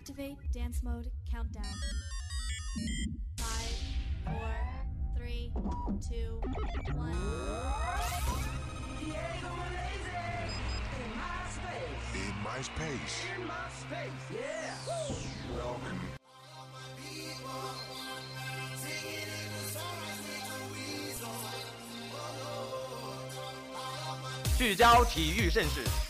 Activate dance mode countdown. Five, four, three, two, one. In my space. Welcome. 聚焦体育盛事，关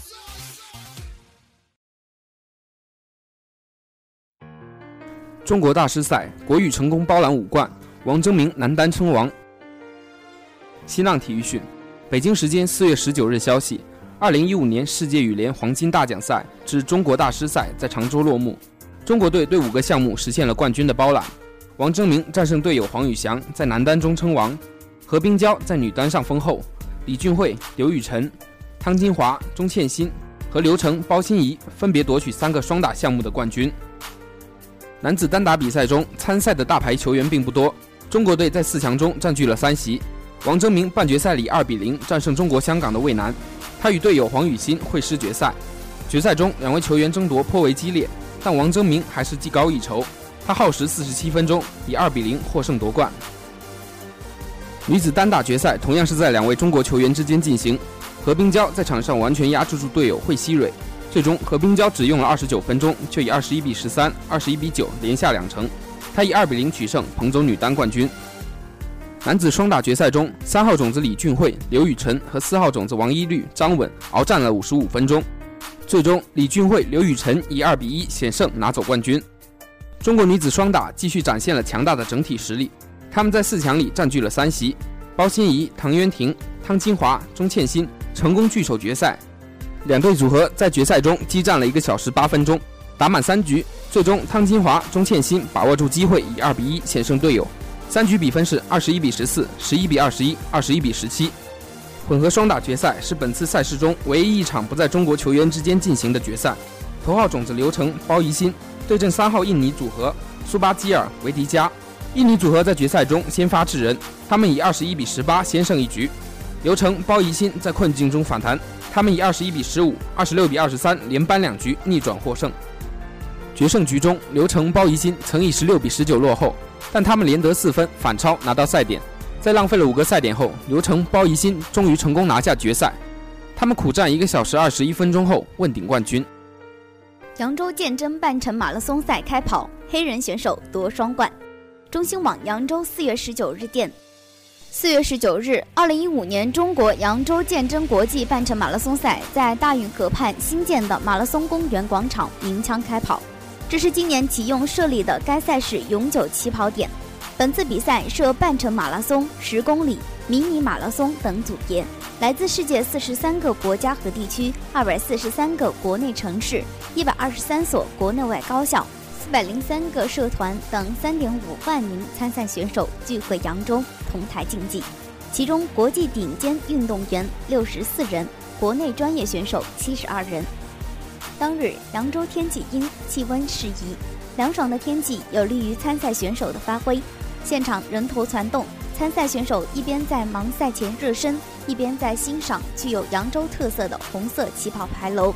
中国大师赛，国羽成功包揽五冠，王征明男单称王。新浪体育讯，北京时间四月十九日消息，二零一五年世界羽联黄金大奖赛至中国大师赛在常州落幕，中国队对五个项目实现了冠军的包揽。王征明战胜队友黄宇翔，在男单中称王；何冰娇在女单上封后，李俊慧、刘雨辰、汤金华、钟倩欣和刘成、包欣怡分别夺取三个双打项目的冠军。男子单打比赛中，参赛的大牌球员并不多。中国队在四强中占据了三席。王征明半决赛里二比零战胜中国香港的魏楠，他与队友黄雨欣会师决赛。决赛中，两位球员争夺颇为激烈，但王征明还是技高一筹，他耗时四十七分钟，以二比零获胜夺冠。女子单打决赛同样是在两位中国球员之间进行，何冰娇在场上完全压制住队友惠希蕊。最终，何冰娇只用了二十九分钟，就以二十一比十三、二十一比九连下两城，她以二比零取胜，捧走女单冠军。男子双打决赛中，三号种子李俊慧、刘雨辰和四号种子王一律、张稳鏖战了五十五分钟，最终李俊慧、刘雨辰以二比一险胜拿走冠军。中国女子双打继续展现了强大的整体实力，他们在四强里占据了三席，包欣怡、唐渊婷、汤金华、钟倩欣成功聚首决赛。两队组合在决赛中激战了一个小时八分钟，打满三局，最终汤金华、钟倩欣把握住机会，以二比一险胜队友。三局比分是二十一比十四、十一比二十一、二十一比十七。混合双打决赛是本次赛事中唯一一场不在中国球员之间进行的决赛。头号种子刘成、包怡鑫对阵三号印尼组合苏巴基尔、维迪加。印尼组合在决赛中先发制人，他们以二十一比十八先胜一局。刘成、包怡鑫在困境中反弹。他们以二十一比十五、二十六比二十三连扳两局逆转获胜。决胜局中，刘成、包怡鑫曾以十六比十九落后，但他们连得四分反超拿到赛点。在浪费了五个赛点后，刘成、包怡鑫终于成功拿下决赛。他们苦战一个小时二十一分钟后问鼎冠军。扬州鉴真半程马拉松赛开跑，黑人选手夺双冠。中新网扬州四月十九日电。四月十九日，二零一五年中国扬州鉴真国际半程马拉松赛在大运河畔新建的马拉松公园广场鸣枪开跑，这是今年启用设立的该赛事永久起跑点。本次比赛设半程马拉松、十公里、迷你马拉松等组别，来自世界四十三个国家和地区、二百四十三个国内城市、一百二十三所国内外高校。百零三个社团等三点五万名参赛选手聚会扬州同台竞技，其中国际顶尖运动员六十四人，国内专业选手七十二人。当日扬州天气阴，气温适宜，凉爽的天气有利于参赛选手的发挥。现场人头攒动，参赛选手一边在忙赛前热身，一边在欣赏具有扬州特色的红色旗袍牌楼。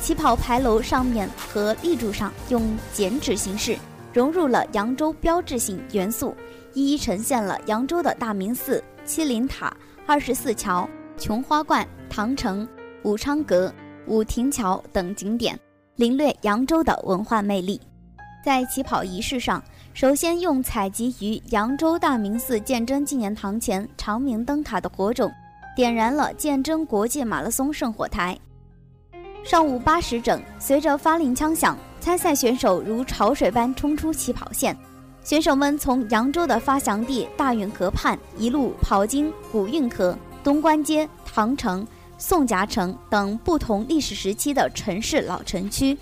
起跑牌楼上面和立柱上用剪纸形式融入了扬州标志性元素，一一呈现了扬州的大明寺、七灵塔、二十四桥、琼花观、唐城、武昌阁、武亭桥等景点，领略扬州的文化魅力。在起跑仪式上，首先用采集于扬州大明寺鉴真纪念堂前长明灯塔的火种，点燃了鉴真国际马拉松圣火台。上午八时整，随着发令枪响，参赛选手如潮水般冲出起跑线。选手们从扬州的发祥地大运河畔一路跑经古运河、东关街、唐城、宋夹城等不同历史时期的城市老城区，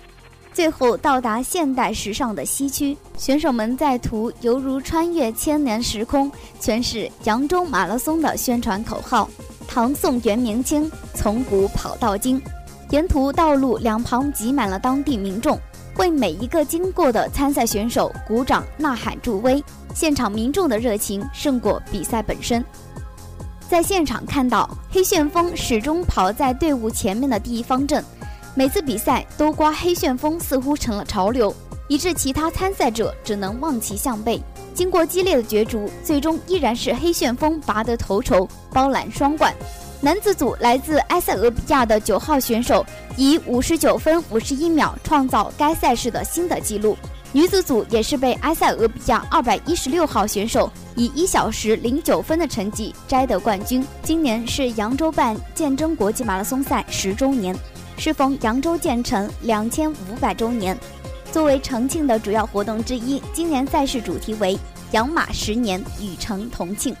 最后到达现代时尚的西区。选手们在途犹如穿越千年时空，诠释扬州马拉松的宣传口号：“唐宋元明清，从古跑到今。”沿途道路两旁挤满了当地民众，为每一个经过的参赛选手鼓掌呐喊助威。现场民众的热情胜过比赛本身。在现场看到黑旋风始终跑在队伍前面的第一方阵。每次比赛都刮黑旋风，似乎成了潮流，以致其他参赛者只能望其项背。经过激烈的角逐，最终依然是黑旋风拔得头筹，包揽双冠。男子组来自埃塞俄比亚的九号选手以五十九分五十一秒创造该赛事的新的纪录。女子组也是被埃塞俄比亚二百一十六号选手以一小时零九分的成绩摘得冠军。今年是扬州办建真国际马拉松赛十周年。适逢扬州建成两千五百周年，作为重庆的主要活动之一，今年赛事主题为“养马十年，与城同庆”。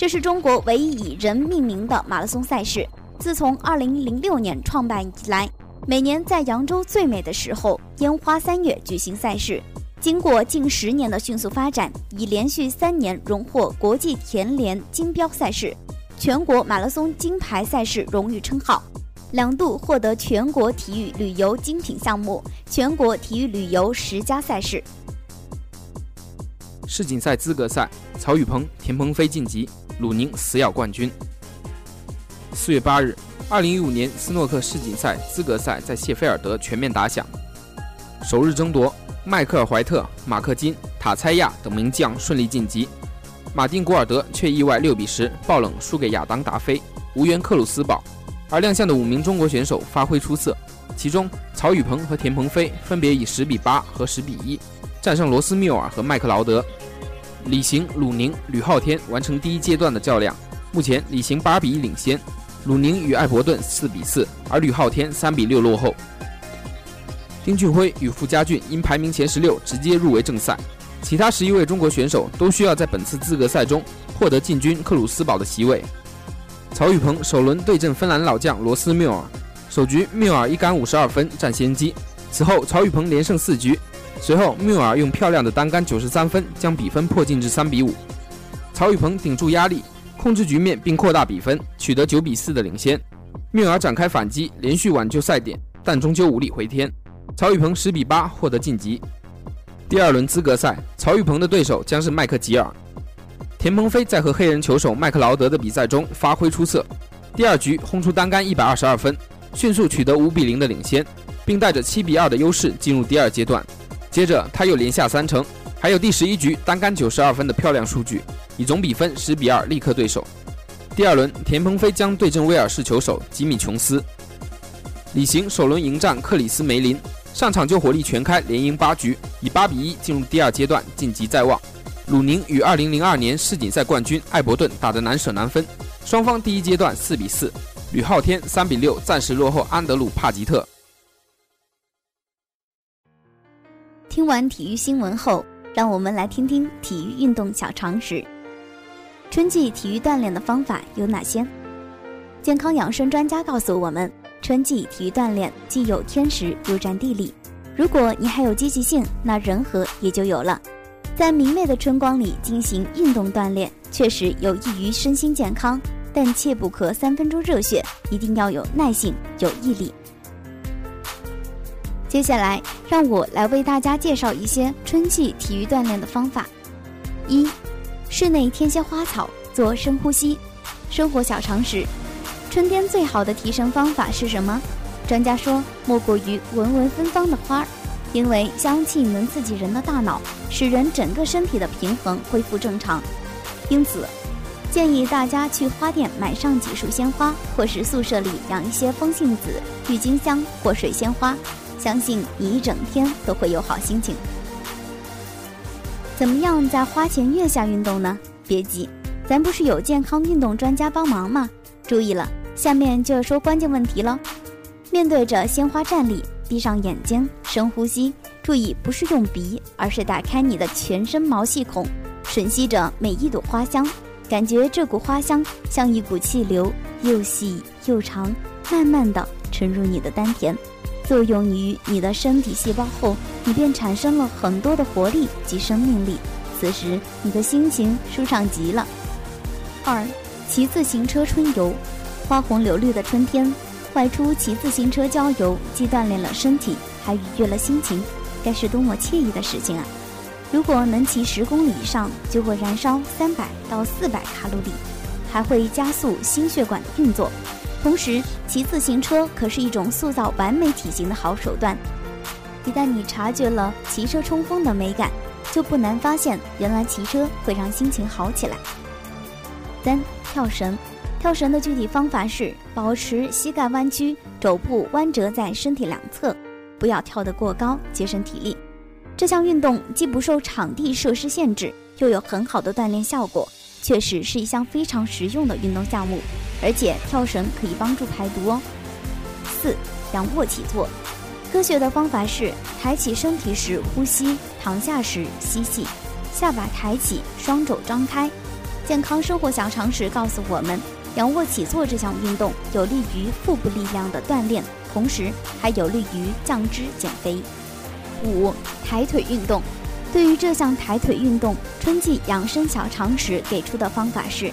这是中国唯一以人命名的马拉松赛事。自从二零零六年创办以来，每年在扬州最美的时候——烟花三月举行赛事。经过近十年的迅速发展，已连续三年荣获国际田联金标赛事、全国马拉松金牌赛事荣誉称号。两度获得全国体育旅游精品项目、全国体育旅游十佳赛事。世锦赛资格赛，曹宇鹏、田鹏飞晋级，鲁宁死咬冠军。四月八日，二零一五年斯诺克世锦赛资格赛在谢菲尔德全面打响，首日争夺，迈克尔·怀特、马克金、塔猜亚等名将顺利晋级，马丁·古尔德却意外六比十爆冷输给亚当·达菲，无缘克鲁斯堡。而亮相的五名中国选手发挥出色，其中曹宇鹏和田鹏飞分别以十比八和十比一战胜罗斯缪尔和麦克劳德。李行、鲁宁、吕昊天完成第一阶段的较量，目前李行八比一领先，鲁宁与艾伯顿四比四，而吕昊天三比六落后。丁俊晖与傅家俊因排名前十六直接入围正赛，其他十一位中国选手都需要在本次资格赛中获得进军克鲁斯堡的席位。曹宇鹏首轮对阵芬兰老将罗斯缪尔，首局缪尔一杆五十二分占先机。此后曹宇鹏连胜四局，随后缪尔用漂亮的单杆九十三分将比分迫近至三比五。曹宇鹏顶住压力，控制局面并扩大比分，取得九比四的领先。缪尔展开反击，连续挽救赛点，但终究无力回天。曹宇鹏十比八获得晋级。第二轮资格赛，曹宇鹏的对手将是麦克吉尔。田鹏飞在和黑人球手麦克劳德的比赛中发挥出色，第二局轰出单杆一百二十二分，迅速取得五比零的领先，并带着七比二的优势进入第二阶段。接着他又连下三城，还有第十一局单杆九十二分的漂亮数据，以总比分十比二力克对手。第二轮，田鹏飞将对阵威尔士球手吉米琼斯。李行首轮迎战克里斯梅林，上场就火力全开，连赢八局，以八比一进入第二阶段，晋级在望。鲁宁与2002年世锦赛冠军艾伯顿打得难舍难分，双方第一阶段4比4，吕昊天3比6暂时落后安德鲁帕吉特。听完体育新闻后，让我们来听听体育运动小常识。春季体育锻炼的方法有哪些？健康养生专家告诉我们，春季体育锻炼既有天时又占地利。如果你还有积极性，那人和也就有了。在明媚的春光里进行运动锻炼，确实有益于身心健康，但切不可三分钟热血，一定要有耐性、有毅力。接下来，让我来为大家介绍一些春季体育锻炼的方法。一、室内添些花草，做深呼吸。生活小常识：春天最好的提神方法是什么？专家说，莫过于闻闻芬芳的花儿。因为香气能刺激人的大脑，使人整个身体的平衡恢复正常，因此建议大家去花店买上几束鲜花，或是宿舍里养一些风信子、郁金香或水仙花，相信你一整天都会有好心情。怎么样在花前月下运动呢？别急，咱不是有健康运动专家帮忙吗？注意了，下面就要说关键问题了。面对着鲜花站立。闭上眼睛，深呼吸，注意不是用鼻，而是打开你的全身毛细孔，吮吸着每一朵花香，感觉这股花香像一股气流，又细又长，慢慢的沉入你的丹田。作用于你的身体细胞后，你便产生了很多的活力及生命力。此时你的心情舒畅极了。二，骑自行车春游，花红柳绿的春天，外出骑自行车郊游，既锻炼了身体，还愉悦了心情，该是多么惬意的事情啊！如果能骑十公里以上，就会燃烧三百到四百卡路里，还会加速心血管的运作。同时，骑自行车可是一种塑造完美体型的好手段。一旦你察觉了骑车冲锋的美感，就不难发现，原来骑车会让心情好起来。三、跳绳，跳绳的具体方法是保持膝盖弯曲，肘部弯折在身体两侧，不要跳得过高，节省体力。这项运动既不受场地设施限制，又有很好的锻炼效果，确实是一项非常实用的运动项目。而且跳绳可以帮助排毒哦。四、仰卧起坐，科学的方法是抬起身体时呼吸，躺下时吸气，下巴抬起，双肘张开。健康生活小常识告诉我们，仰卧起坐这项运动有利于腹部力量的锻炼，同时还有利于降脂减肥。五、抬腿运动，对于这项抬腿运动，春季养生小常识给出的方法是。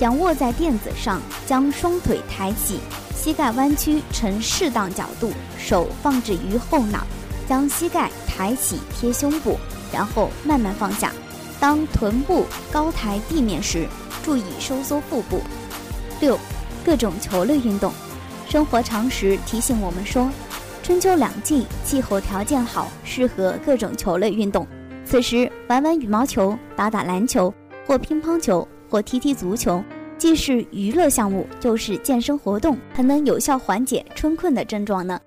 仰卧在垫子上，将双腿抬起，膝盖弯曲呈适当角度，手放置于后脑，将膝盖抬起贴胸部，然后慢慢放下。当臀部高抬地面时，注意收缩腹部。六，各种球类运动，生活常识提醒我们说，春秋两季气候条件好，适合各种球类运动。此时玩玩羽毛球，打打篮球或乒乓球。或踢踢足球，既是娱乐项目，又是健身活动，还能有效缓解春困的症状呢。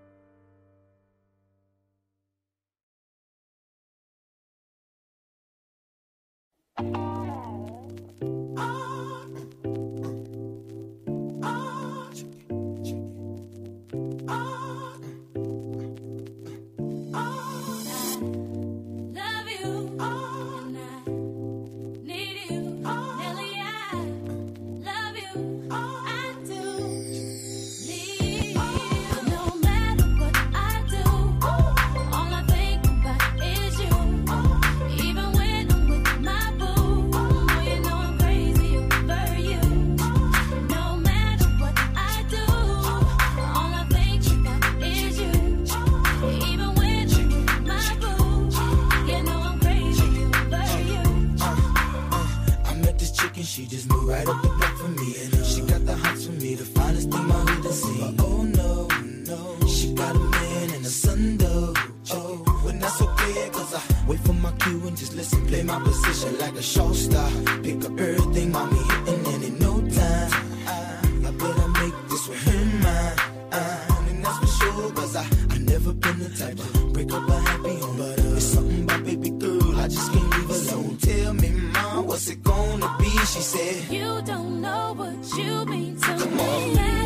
break up a happy home. But uh, it's something about baby girl, I just can't leave alone. So tell me, mom, what's it gonna be? She said, You don't know what you mean to Come me. On.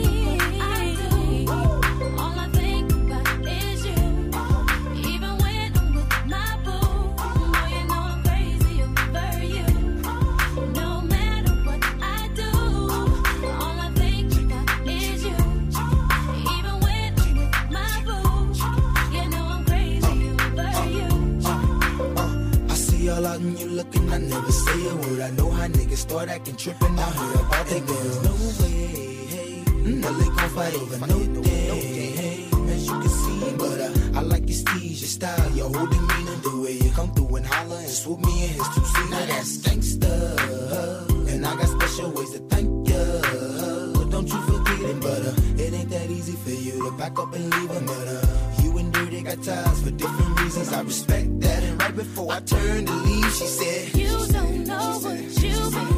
out and you looking. I never say a word. I know how niggas start acting tripping. I heard about that girl. There's no way, hey. Mm, well, they gon' fight over no day, hey. As you can see, but uh, I like your steeze, your style, your whole demeanor, the way you come through and holler and swoop me in his two seat. Now that's gangsta, uh, and I got special ways to thank ya. But Don't you forget it, but uh, it ain't that easy for you to back up and leave a mother for different reasons. I respect that. And right before I turned to leave, she said, You don't know what you've been.